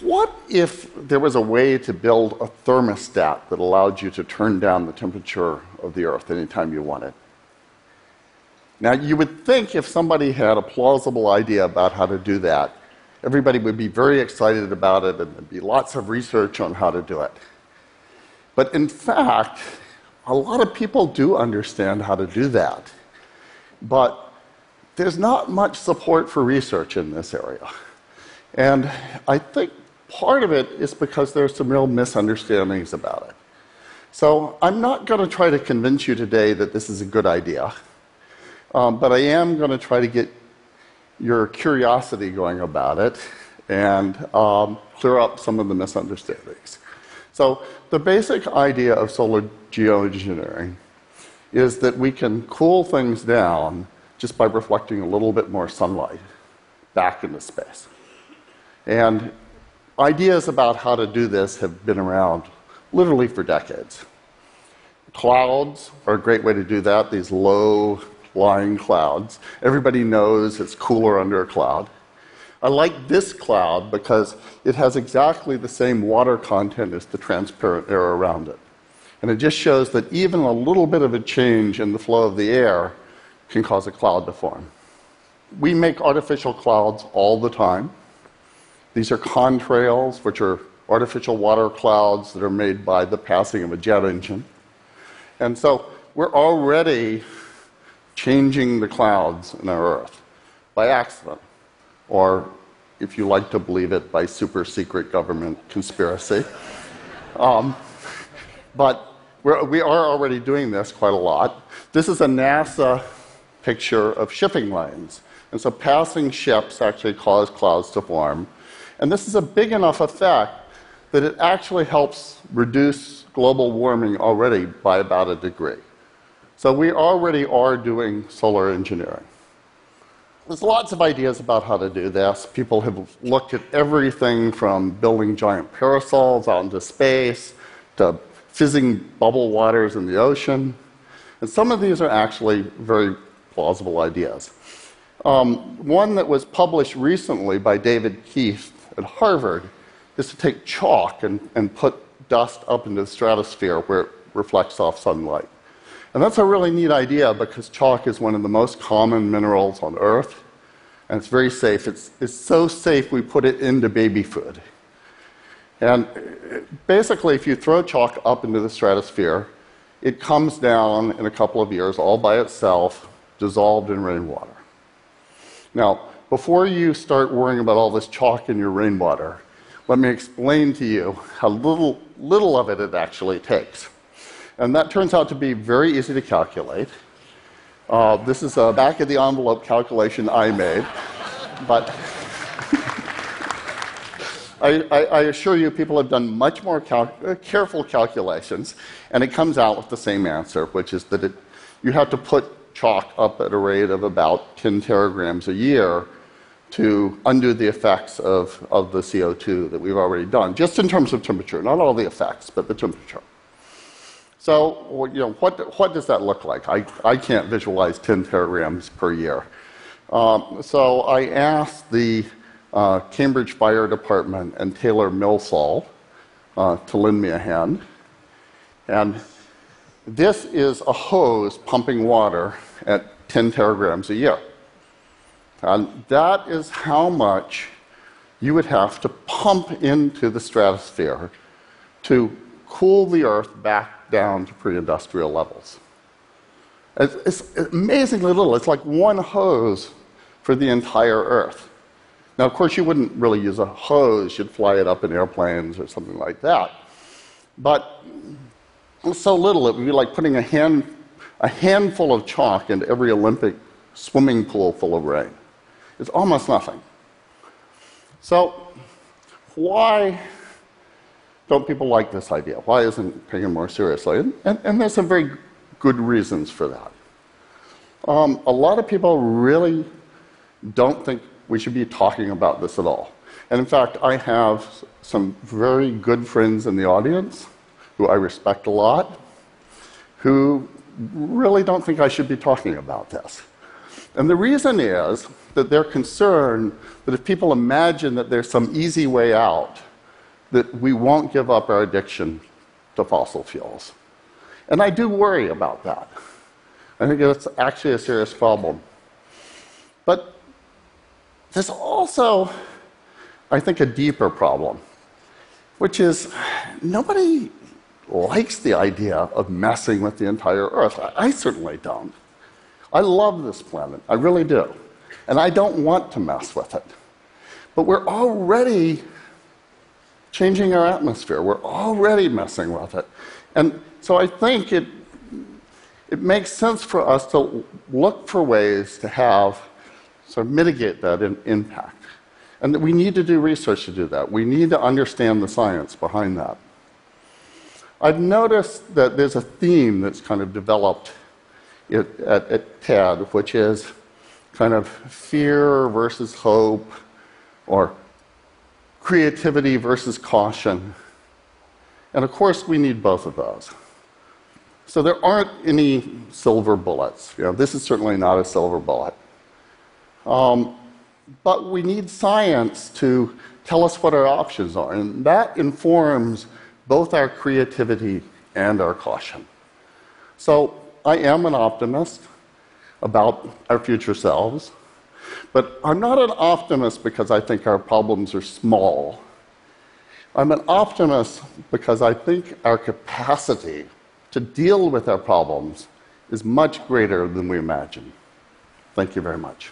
what if there was a way to build a thermostat that allowed you to turn down the temperature of the Earth anytime you wanted? Now, you would think if somebody had a plausible idea about how to do that, everybody would be very excited about it and there'd be lots of research on how to do it. But in fact, a lot of people do understand how to do that. But there's not much support for research in this area. And I think part of it is because there's some real misunderstandings about it. So I'm not going to try to convince you today that this is a good idea, um, but I am going to try to get your curiosity going about it and um, clear up some of the misunderstandings. So, the basic idea of solar geoengineering is that we can cool things down just by reflecting a little bit more sunlight back into space. And ideas about how to do this have been around literally for decades. Clouds are a great way to do that, these low lying clouds. Everybody knows it's cooler under a cloud. I like this cloud because it has exactly the same water content as the transparent air around it. And it just shows that even a little bit of a change in the flow of the air can cause a cloud to form. We make artificial clouds all the time. These are contrails, which are artificial water clouds that are made by the passing of a jet engine. And so we're already changing the clouds in our Earth by accident, or if you like to believe it, by super secret government conspiracy. Um, but we're, we are already doing this quite a lot. This is a NASA picture of shipping lanes. And so passing ships actually cause clouds to form. And this is a big enough effect that it actually helps reduce global warming already by about a degree. So we already are doing solar engineering. There's lots of ideas about how to do this. People have looked at everything from building giant parasols out into space to fizzing bubble waters in the ocean. And some of these are actually very plausible ideas. Um, one that was published recently by David Keith at Harvard is to take chalk and, and put dust up into the stratosphere where it reflects off sunlight. And that's a really neat idea because chalk is one of the most common minerals on Earth, and it's very safe. It's, it's so safe we put it into baby food. And basically, if you throw chalk up into the stratosphere, it comes down in a couple of years all by itself, dissolved in rainwater. Now, before you start worrying about all this chalk in your rainwater, let me explain to you how little, little of it it actually takes. And that turns out to be very easy to calculate. Uh, this is a back of the envelope calculation I made. but I, I, I, assure you, people have done much more cal- uh, careful calculations, and it comes out with the same answer, which is that it, you have to put chalk up at a rate of about 10 teragrams a year to undo the effects of, of the CO2 that we've already done, just in terms of temperature, not all the effects, but the temperature. So, you know, what, what does that look like? I, I can't visualize 10 teragrams per year. Um, so I asked the uh, Cambridge Fire Department and Taylor Millsall uh, to lend me a hand. And this is a hose pumping water at 10 teragrams a year. And that is how much you would have to pump into the stratosphere to cool the Earth back down to pre industrial levels. It's, it's amazingly little. It's like one hose for the entire Earth. Now, of course, you wouldn't really use a hose, you'd fly it up in airplanes or something like that. But so little, it would be like putting a, hand, a handful of chalk into every Olympic swimming pool full of rain. It's almost nothing. So, why don't people like this idea? Why isn't taken more seriously? And, and, and, there's some very good reasons for that. Um, a lot of people really don't think we should be talking about this at all. And in fact, I have some very good friends in the audience who I respect a lot who really don't think I should be talking about this. And the reason is that they're concerned that if people imagine that there's some easy way out, that we won't give up our addiction to fossil fuels. And I do worry about that. I think it's actually a serious problem. But there's also, I think, a deeper problem, which is nobody likes the idea of messing with the entire Earth. I, I certainly don't. I love this planet, I really do. And I don't want to mess with it. But we're already changing our atmosphere, we're already messing with it. And so I think it, it makes sense for us to look for ways to have, sort of mitigate that in, impact. And we need to do research to do that. We need to understand the science behind that. I've noticed that there's a theme that's kind of developed at, at, at TED, which is kind of fear versus hope, or creativity versus caution. And of course, we need both of those. So there aren't any silver bullets. You know, this is certainly not a silver bullet. Um, but we need science to tell us what our options are, and that informs both our creativity and our caution. So I am an optimist about our future selves, but I'm not an optimist because I think our problems are small. I'm an optimist because I think our capacity to deal with our problems is much greater than we imagine. Thank you very much.